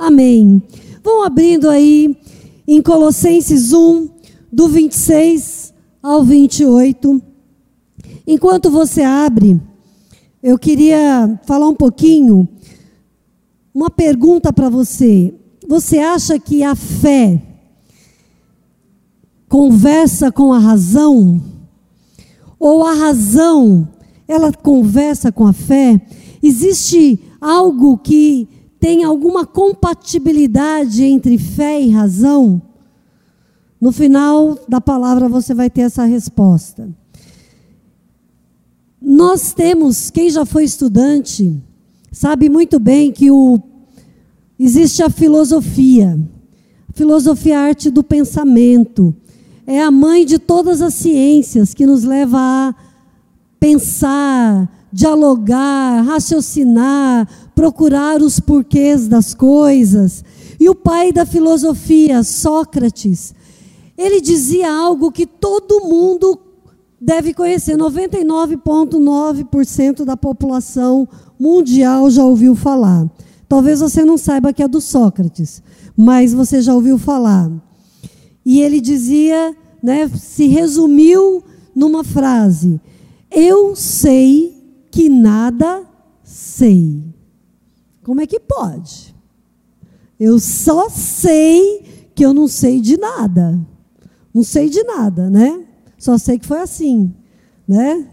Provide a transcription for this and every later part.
Amém. Vão abrindo aí em Colossenses 1, do 26 ao 28. Enquanto você abre, eu queria falar um pouquinho, uma pergunta para você. Você acha que a fé conversa com a razão? Ou a razão, ela conversa com a fé? Existe algo que tem alguma compatibilidade entre fé e razão? No final da palavra você vai ter essa resposta. Nós temos, quem já foi estudante, sabe muito bem que o, existe a filosofia. A filosofia é a arte do pensamento. É a mãe de todas as ciências que nos leva a pensar, dialogar, raciocinar, procurar os porquês das coisas. E o pai da filosofia, Sócrates, ele dizia algo que todo mundo deve conhecer. 99,9% da população mundial já ouviu falar. Talvez você não saiba que é do Sócrates, mas você já ouviu falar. E ele dizia, né, se resumiu numa frase: Eu sei que nada sei. Como é que pode? Eu só sei que eu não sei de nada. Não sei de nada, né? Só sei que foi assim, né?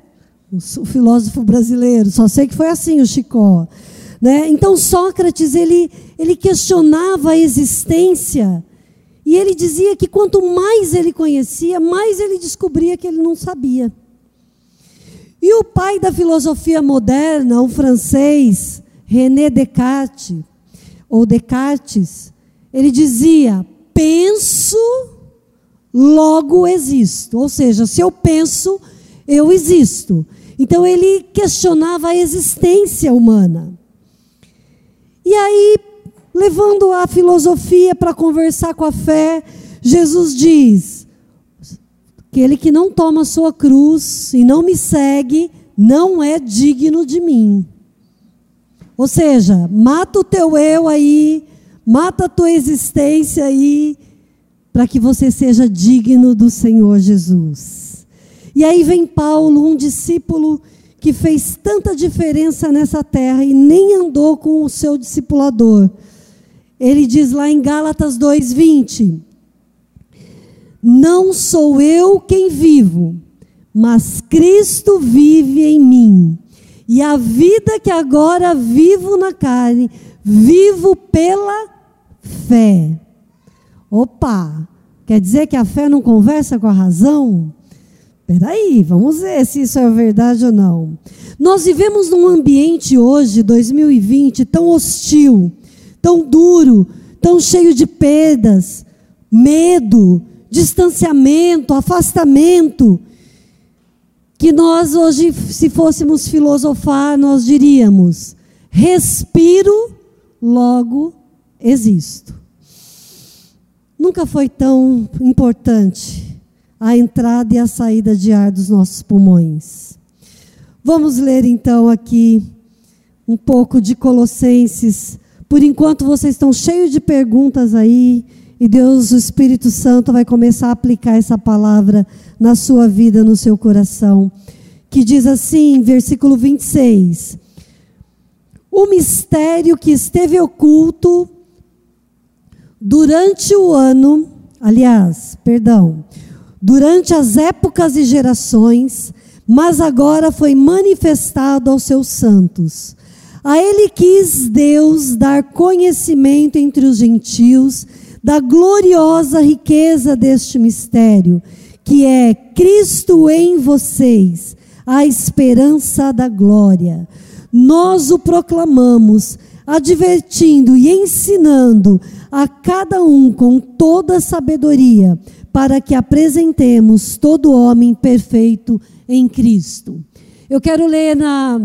O filósofo brasileiro, só sei que foi assim o Chicó. Né? Então Sócrates ele, ele questionava a existência e ele dizia que quanto mais ele conhecia, mais ele descobria que ele não sabia. E o pai da filosofia moderna, o francês René Descartes, ou Descartes, ele dizia: penso, logo existo. Ou seja, se eu penso, eu existo. Então ele questionava a existência humana. E aí, levando a filosofia para conversar com a fé, Jesus diz: aquele que não toma sua cruz e não me segue, não é digno de mim. Ou seja, mata o teu eu aí, mata a tua existência aí, para que você seja digno do Senhor Jesus. E aí vem Paulo, um discípulo que fez tanta diferença nessa terra e nem andou com o seu discipulador. Ele diz lá em Gálatas 2:20: Não sou eu quem vivo, mas Cristo vive em mim. E a vida que agora vivo na carne, vivo pela fé. Opa! Quer dizer que a fé não conversa com a razão? Peraí, vamos ver se isso é verdade ou não. Nós vivemos num ambiente hoje, 2020, tão hostil, tão duro, tão cheio de perdas, medo, distanciamento, afastamento que nós hoje, se fôssemos filosofar, nós diríamos: respiro, logo existo. Nunca foi tão importante a entrada e a saída de ar dos nossos pulmões. Vamos ler então aqui um pouco de Colossenses. Por enquanto vocês estão cheios de perguntas aí, e Deus, o Espírito Santo, vai começar a aplicar essa palavra na sua vida, no seu coração. Que diz assim, versículo 26. O mistério que esteve oculto durante o ano, aliás, perdão, durante as épocas e gerações, mas agora foi manifestado aos seus santos. A ele quis Deus dar conhecimento entre os gentios da gloriosa riqueza deste mistério, que é Cristo em vocês, a esperança da glória. Nós o proclamamos, advertindo e ensinando a cada um com toda sabedoria, para que apresentemos todo homem perfeito em Cristo. Eu quero ler na.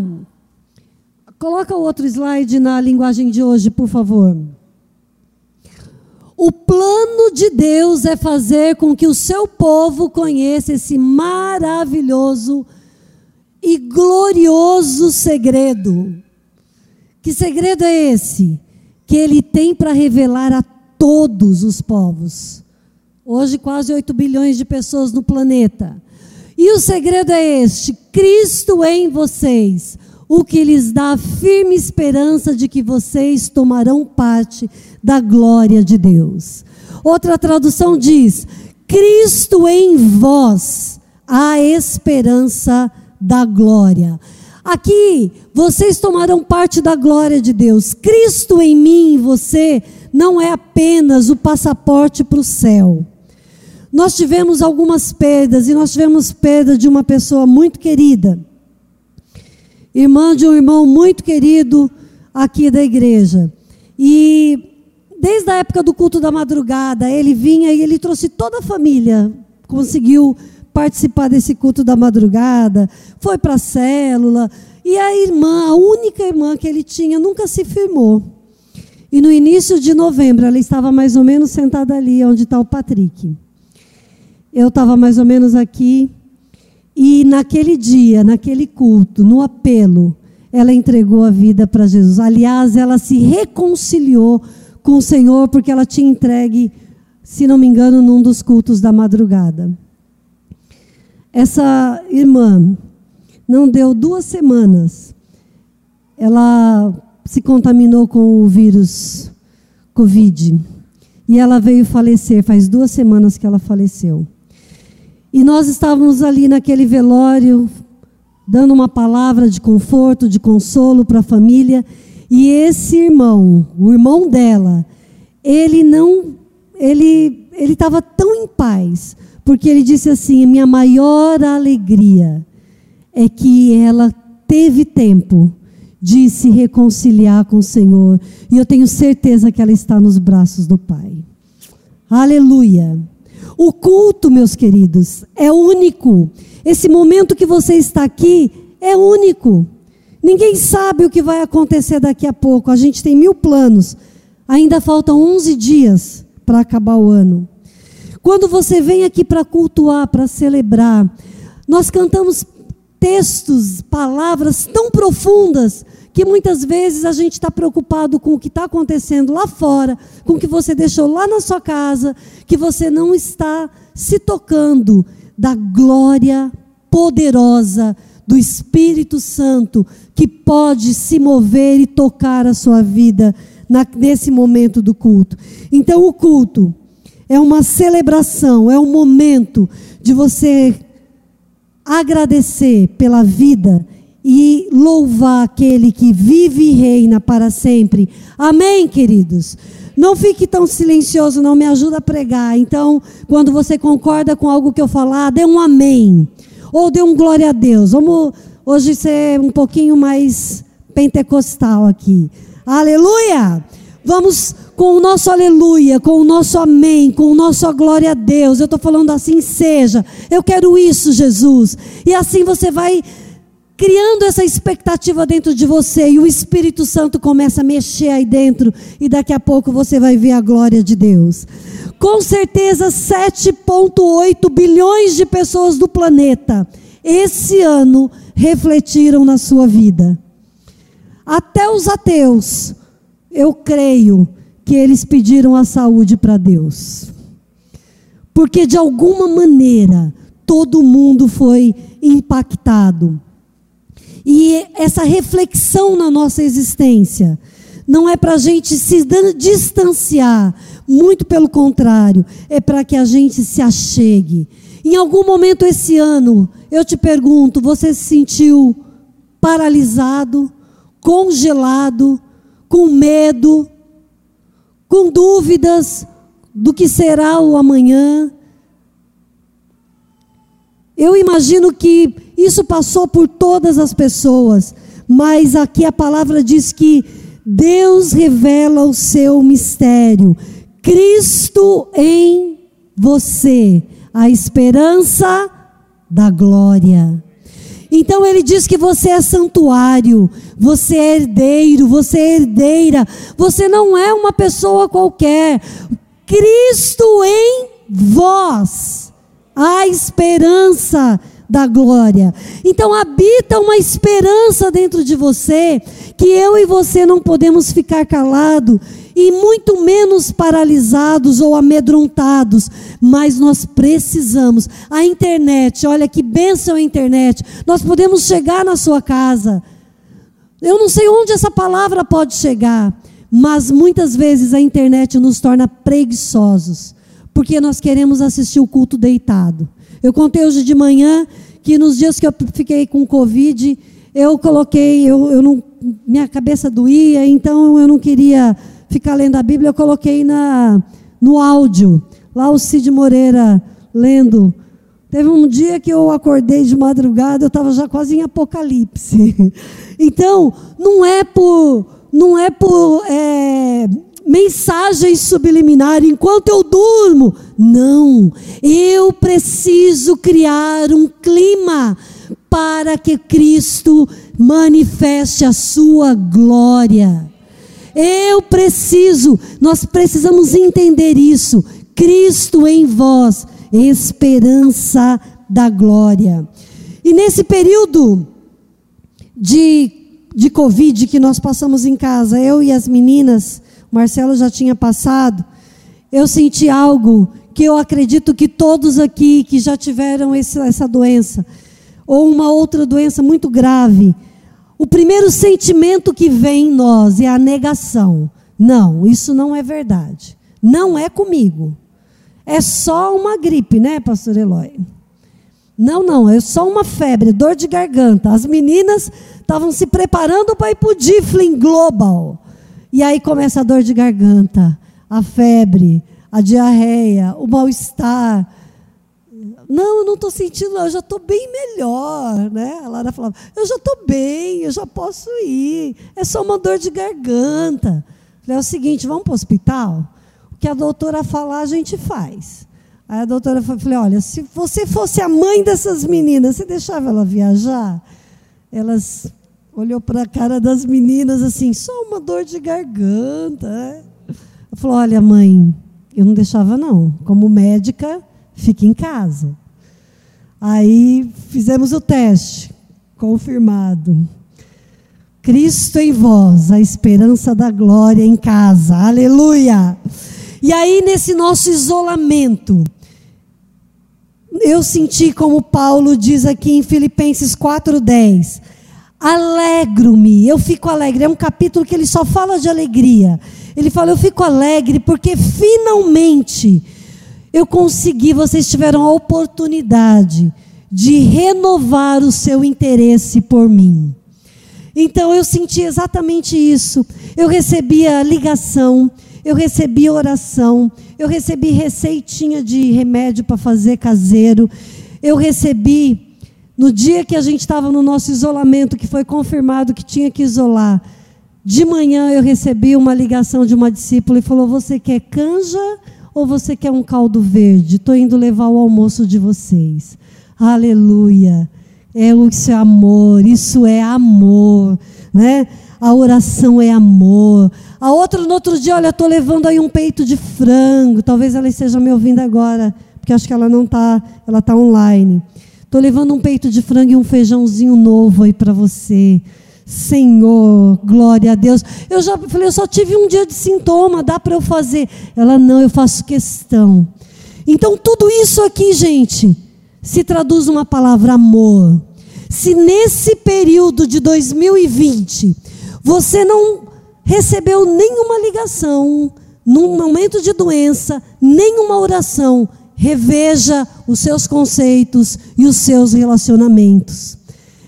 Coloca o outro slide na linguagem de hoje, por favor. O plano de Deus é fazer com que o seu povo conheça esse maravilhoso e glorioso segredo. Que segredo é esse? que Ele tem para revelar a todos os povos. Hoje, quase 8 bilhões de pessoas no planeta. E o segredo é este: Cristo em vocês, o que lhes dá a firme esperança de que vocês tomarão parte da glória de Deus. Outra tradução diz: Cristo em vós, a esperança da glória. Aqui, vocês tomarão parte da glória de Deus. Cristo em mim e você não é apenas o passaporte para o céu. Nós tivemos algumas perdas e nós tivemos perda de uma pessoa muito querida, irmã de um irmão muito querido aqui da igreja. E desde a época do culto da madrugada, ele vinha e ele trouxe toda a família, conseguiu participar desse culto da madrugada, foi para a célula, e a irmã, a única irmã que ele tinha, nunca se firmou. E no início de novembro, ela estava mais ou menos sentada ali, onde está o Patrick. Eu estava mais ou menos aqui, e naquele dia, naquele culto, no apelo, ela entregou a vida para Jesus. Aliás, ela se reconciliou com o Senhor, porque ela tinha entregue, se não me engano, num dos cultos da madrugada. Essa irmã não deu duas semanas, ela se contaminou com o vírus Covid e ela veio falecer. Faz duas semanas que ela faleceu. E nós estávamos ali naquele velório, dando uma palavra de conforto, de consolo para a família. E esse irmão, o irmão dela, ele não, ele, ele estava tão em paz, porque ele disse assim: minha maior alegria é que ela teve tempo de se reconciliar com o Senhor, e eu tenho certeza que ela está nos braços do Pai. Aleluia. O culto, meus queridos, é único. Esse momento que você está aqui é único. Ninguém sabe o que vai acontecer daqui a pouco. A gente tem mil planos. Ainda faltam 11 dias para acabar o ano. Quando você vem aqui para cultuar, para celebrar, nós cantamos textos, palavras tão profundas que muitas vezes a gente está preocupado com o que está acontecendo lá fora, com o que você deixou lá na sua casa, que você não está se tocando da glória poderosa do Espírito Santo que pode se mover e tocar a sua vida na, nesse momento do culto. Então, o culto é uma celebração, é um momento de você agradecer pela vida e louvar aquele que vive e reina para sempre. Amém, queridos? Não fique tão silencioso, não me ajuda a pregar. Então, quando você concorda com algo que eu falar, dê um amém. Ou dê um glória a Deus. Vamos hoje ser um pouquinho mais pentecostal aqui. Aleluia! Vamos com o nosso aleluia, com o nosso amém, com o nosso glória a Deus. Eu estou falando assim, seja. Eu quero isso, Jesus. E assim você vai criando essa expectativa dentro de você e o Espírito Santo começa a mexer aí dentro e daqui a pouco você vai ver a glória de Deus. Com certeza 7.8 bilhões de pessoas do planeta esse ano refletiram na sua vida. Até os ateus, eu creio que eles pediram a saúde para Deus. Porque de alguma maneira todo mundo foi impactado. E essa reflexão na nossa existência não é para a gente se distanciar, muito pelo contrário, é para que a gente se achegue. Em algum momento esse ano, eu te pergunto, você se sentiu paralisado, congelado, com medo, com dúvidas do que será o amanhã. Eu imagino que isso passou por todas as pessoas, mas aqui a palavra diz que Deus revela o seu mistério. Cristo em você, a esperança da glória. Então ele diz que você é santuário, você é herdeiro, você é herdeira, você não é uma pessoa qualquer. Cristo em vós, a esperança da glória. Então habita uma esperança dentro de você que eu e você não podemos ficar calado e muito menos paralisados ou amedrontados, mas nós precisamos. A internet, olha que bênção a internet. Nós podemos chegar na sua casa. Eu não sei onde essa palavra pode chegar, mas muitas vezes a internet nos torna preguiçosos, porque nós queremos assistir o culto deitado. Eu contei hoje de manhã que nos dias que eu fiquei com Covid, eu coloquei, eu, eu não, minha cabeça doía, então eu não queria ficar lendo a Bíblia, eu coloquei na, no áudio. Lá o Cid Moreira lendo. Teve um dia que eu acordei de madrugada, eu estava já quase em Apocalipse. Então, não é por, não é por é, mensagens subliminares enquanto eu durmo. Não, eu preciso criar um clima para que Cristo manifeste a sua glória. Eu preciso, nós precisamos entender isso. Cristo em vós, esperança da glória. E nesse período de, de Covid que nós passamos em casa, eu e as meninas, Marcelo já tinha passado, eu senti algo que eu acredito que todos aqui que já tiveram esse, essa doença, ou uma outra doença muito grave, o primeiro sentimento que vem em nós é a negação. Não, isso não é verdade. Não é comigo. É só uma gripe, né, pastor Eloy? Não, não, é só uma febre, dor de garganta. As meninas estavam se preparando para ir para o Difflin Global. E aí começa a dor de garganta, a febre, a diarreia, o mal-estar. Não, eu não estou sentindo, eu já estou bem melhor, né? A Lara falava, eu já estou bem, eu já posso ir. É só uma dor de garganta. É o seguinte, vamos para o hospital? O que a doutora falar, a gente faz. Aí a doutora falou, olha, se você fosse a mãe dessas meninas, você deixava ela viajar? Elas olhou para a cara das meninas assim, só uma dor de garganta. Né? Falou, olha, mãe, eu não deixava não. Como médica, fique em casa. Aí fizemos o teste, confirmado. Cristo em vós, a esperança da glória em casa. Aleluia! E aí, nesse nosso isolamento, eu senti como Paulo diz aqui em Filipenses 4,10: alegro-me, eu fico alegre. É um capítulo que ele só fala de alegria. Ele fala: Eu fico alegre porque finalmente eu consegui, vocês tiveram a oportunidade de renovar o seu interesse por mim. Então eu senti exatamente isso. Eu recebia ligação, eu recebia oração, eu recebi receitinha de remédio para fazer caseiro, eu recebi no dia que a gente estava no nosso isolamento, que foi confirmado que tinha que isolar. De manhã eu recebi uma ligação de uma discípula e falou: Você quer canja ou você quer um caldo verde? Estou indo levar o almoço de vocês. Aleluia. É isso é amor, isso é amor, né? A oração é amor. A outra no outro dia, olha, estou levando aí um peito de frango. Talvez ela esteja me ouvindo agora, porque acho que ela não está, ela está online. Estou levando um peito de frango e um feijãozinho novo aí para você. Senhor, glória a Deus. Eu já falei, eu só tive um dia de sintoma, dá para eu fazer? Ela, não, eu faço questão. Então, tudo isso aqui, gente, se traduz uma palavra amor. Se nesse período de 2020 você não recebeu nenhuma ligação, num momento de doença, nenhuma oração, reveja os seus conceitos e os seus relacionamentos.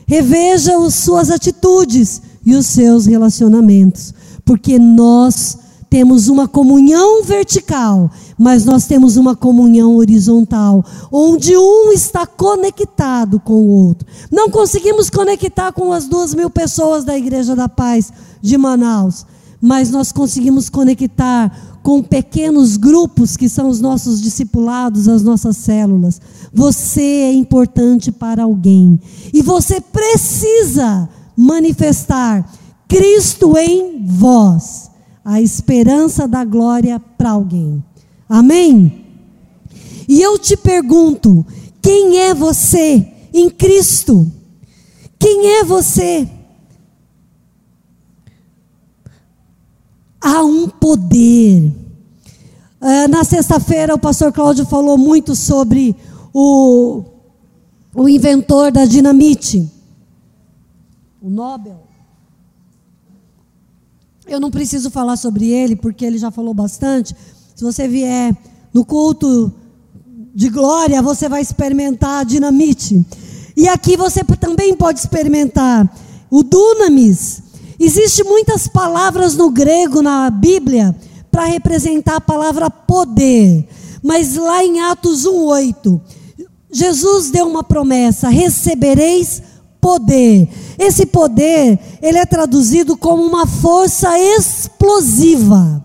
Reveja as suas atitudes e os seus relacionamentos, porque nós temos uma comunhão vertical, mas nós temos uma comunhão horizontal, onde um está conectado com o outro. Não conseguimos conectar com as duas mil pessoas da Igreja da Paz de Manaus, mas nós conseguimos conectar com pequenos grupos que são os nossos discipulados, as nossas células. Você é importante para alguém e você precisa manifestar Cristo em vós, a esperança da glória para alguém. Amém? E eu te pergunto: quem é você em Cristo? Quem é você? há poder. Uh, na sexta-feira, o pastor Cláudio falou muito sobre o, o inventor da dinamite, o Nobel. Eu não preciso falar sobre ele, porque ele já falou bastante. Se você vier no culto de glória, você vai experimentar a dinamite. E aqui você também pode experimentar o dunamis. Existem muitas palavras no grego, na Bíblia, para representar a palavra poder. Mas lá em Atos 1,8, Jesus deu uma promessa: recebereis poder. Esse poder, ele é traduzido como uma força explosiva.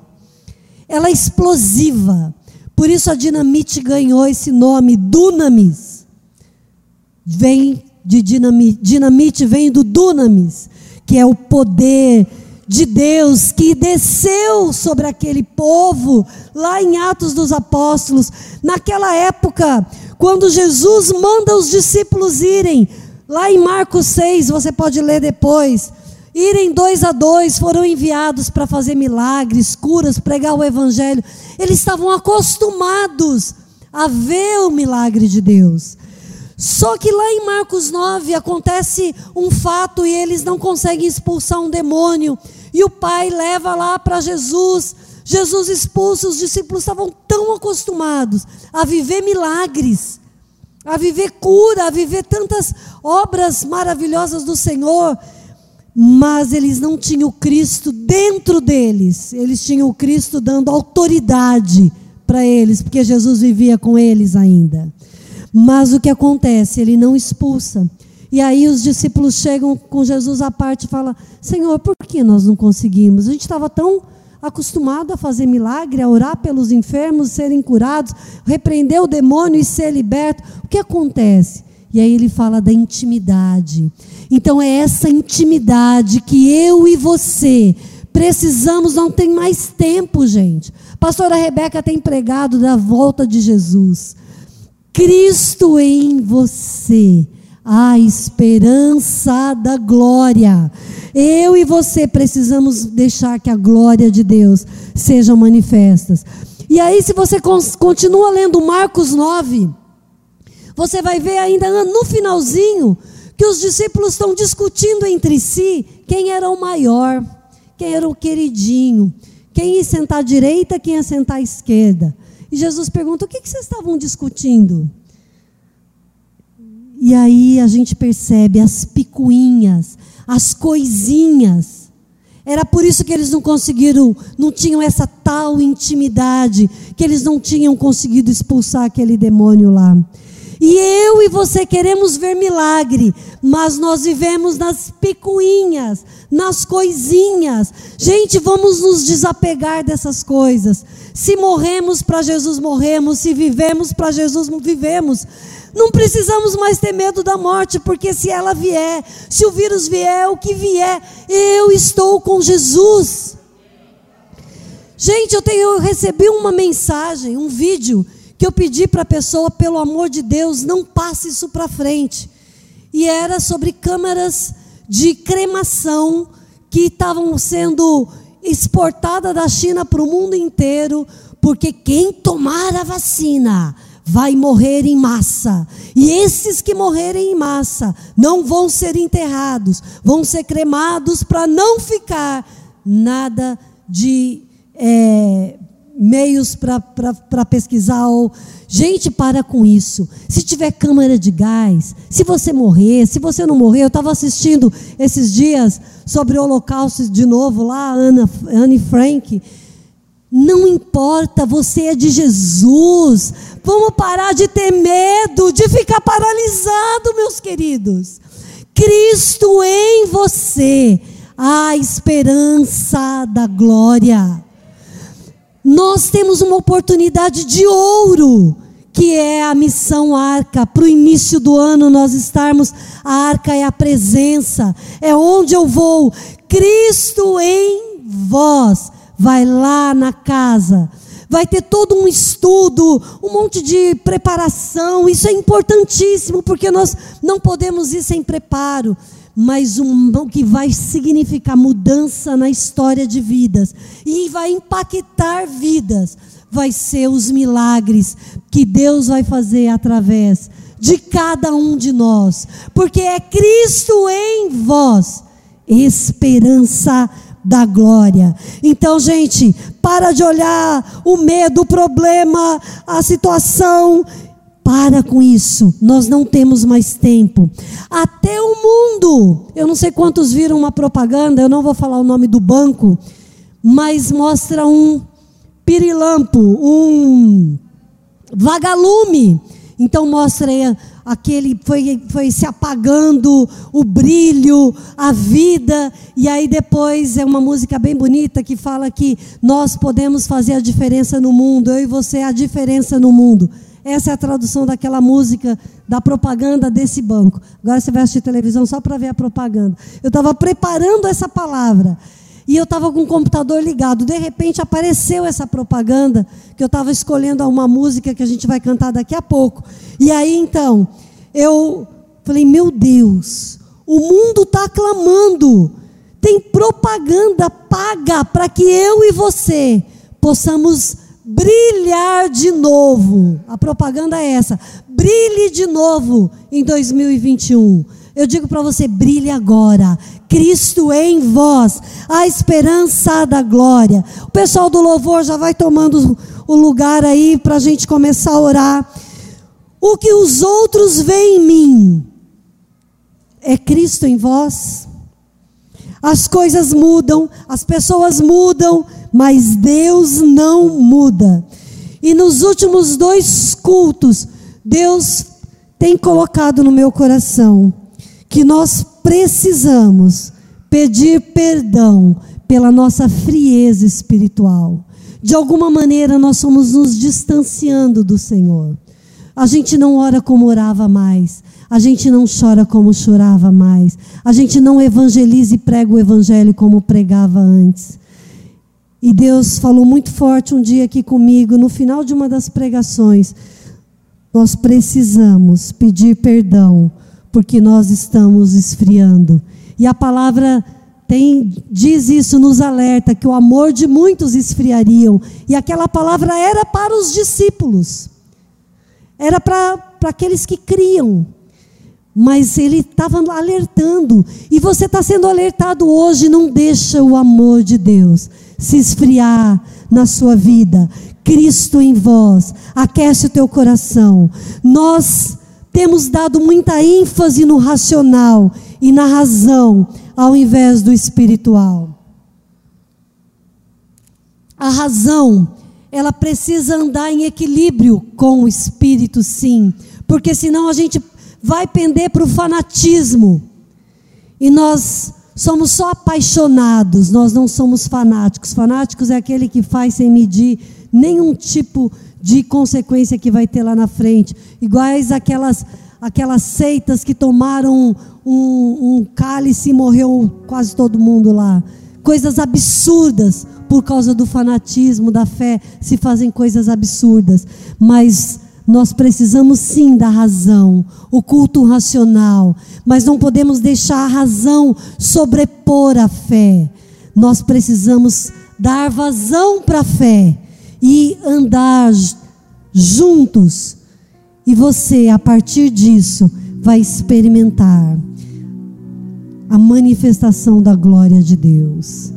Ela é explosiva. Por isso a dinamite ganhou esse nome, dunamis. Vem de dinamite, dinamite vem do dunamis, que é o poder de Deus que desceu sobre aquele povo lá em Atos dos Apóstolos, naquela época, quando Jesus manda os discípulos irem, lá em Marcos 6, você pode ler depois, irem dois a dois, foram enviados para fazer milagres, curas, pregar o evangelho. Eles estavam acostumados a ver o milagre de Deus. Só que lá em Marcos 9 acontece um fato e eles não conseguem expulsar um demônio. E o pai leva lá para Jesus. Jesus expulsa, os discípulos estavam tão acostumados a viver milagres, a viver cura, a viver tantas obras maravilhosas do Senhor, mas eles não tinham o Cristo dentro deles, eles tinham o Cristo dando autoridade para eles, porque Jesus vivia com eles ainda. Mas o que acontece? Ele não expulsa. E aí os discípulos chegam com Jesus à parte e falam: Senhor, por que nós não conseguimos? A gente estava tão acostumado a fazer milagre, a orar pelos enfermos serem curados, repreender o demônio e ser liberto. O que acontece? E aí ele fala da intimidade. Então é essa intimidade que eu e você precisamos, não tem mais tempo, gente. Pastora Rebeca tem pregado da volta de Jesus. Cristo em você, a esperança da glória. Eu e você precisamos deixar que a glória de Deus seja manifestas. E aí, se você continua lendo Marcos 9, você vai ver ainda no finalzinho que os discípulos estão discutindo entre si quem era o maior, quem era o queridinho, quem ia sentar à direita, quem ia sentar à esquerda. E Jesus pergunta: o que, que vocês estavam discutindo? E aí a gente percebe as picuinhas, as coisinhas. Era por isso que eles não conseguiram, não tinham essa tal intimidade, que eles não tinham conseguido expulsar aquele demônio lá. E eu e você queremos ver milagre, mas nós vivemos nas picuinhas, nas coisinhas. Gente, vamos nos desapegar dessas coisas. Se morremos para Jesus, morremos. Se vivemos para Jesus, vivemos. Não precisamos mais ter medo da morte, porque se ela vier, se o vírus vier, o que vier, eu estou com Jesus. Gente, eu tenho eu recebi uma mensagem, um vídeo que eu pedi para a pessoa, pelo amor de Deus, não passe isso para frente. E era sobre câmaras de cremação que estavam sendo exportadas da China para o mundo inteiro, porque quem tomar a vacina vai morrer em massa. E esses que morrerem em massa não vão ser enterrados, vão ser cremados para não ficar nada de é, meios para pesquisar ou gente para com isso. Se tiver câmara de gás, se você morrer, se você não morrer, eu estava assistindo esses dias sobre o Holocausto de novo lá, Ana, Anne Frank. Não importa, você é de Jesus. Vamos parar de ter medo, de ficar paralisado, meus queridos. Cristo em você, a esperança da glória nós temos uma oportunidade de ouro, que é a missão arca. Para o início do ano nós estarmos, a arca é a presença, é onde eu vou. Cristo em vós, vai lá na casa. Vai ter todo um estudo, um monte de preparação. Isso é importantíssimo, porque nós não podemos ir sem preparo. Mas um que vai significar mudança na história de vidas e vai impactar vidas, vai ser os milagres que Deus vai fazer através de cada um de nós, porque é Cristo em vós, esperança da glória. Então, gente, para de olhar o medo, o problema, a situação para com isso, nós não temos mais tempo. Até o mundo, eu não sei quantos viram uma propaganda, eu não vou falar o nome do banco, mas mostra um pirilampo, um vagalume. Então mostra aquele foi, foi se apagando o brilho, a vida, e aí depois é uma música bem bonita que fala que nós podemos fazer a diferença no mundo, eu e você a diferença no mundo. Essa é a tradução daquela música, da propaganda desse banco. Agora você vai assistir televisão só para ver a propaganda. Eu estava preparando essa palavra. E eu estava com o computador ligado. De repente apareceu essa propaganda, que eu estava escolhendo uma música que a gente vai cantar daqui a pouco. E aí então, eu falei: Meu Deus, o mundo está clamando. Tem propaganda paga para que eu e você possamos brilhar de novo. A propaganda é essa: brilhe de novo em 2021. Eu digo para você: brilhe agora. Cristo em vós, a esperança da glória. O pessoal do louvor já vai tomando o lugar aí para a gente começar a orar. O que os outros veem em mim é Cristo em vós. As coisas mudam, as pessoas mudam, mas Deus não muda. E nos últimos dois cultos, Deus tem colocado no meu coração que nós precisamos pedir perdão pela nossa frieza espiritual. De alguma maneira nós somos nos distanciando do Senhor. A gente não ora como orava mais. A gente não chora como chorava mais. A gente não evangeliza e prega o evangelho como pregava antes. E Deus falou muito forte um dia aqui comigo, no final de uma das pregações. Nós precisamos pedir perdão, porque nós estamos esfriando. E a palavra tem, diz isso, nos alerta, que o amor de muitos esfriariam. E aquela palavra era para os discípulos, era para, para aqueles que criam. Mas ele estava alertando. E você está sendo alertado hoje. Não deixa o amor de Deus se esfriar na sua vida. Cristo em vós, aquece o teu coração. Nós temos dado muita ênfase no racional e na razão, ao invés do espiritual. A razão, ela precisa andar em equilíbrio com o espírito, sim, porque senão a gente vai pender para o fanatismo. E nós somos só apaixonados, nós não somos fanáticos. Fanáticos é aquele que faz sem medir nenhum tipo de consequência que vai ter lá na frente. Iguais aquelas, aquelas seitas que tomaram um, um cálice e morreu quase todo mundo lá. Coisas absurdas por causa do fanatismo, da fé, se fazem coisas absurdas. Mas nós precisamos sim da razão, o culto racional, mas não podemos deixar a razão sobrepor a fé. Nós precisamos dar vazão para a fé e andar juntos. E você, a partir disso, vai experimentar a manifestação da glória de Deus.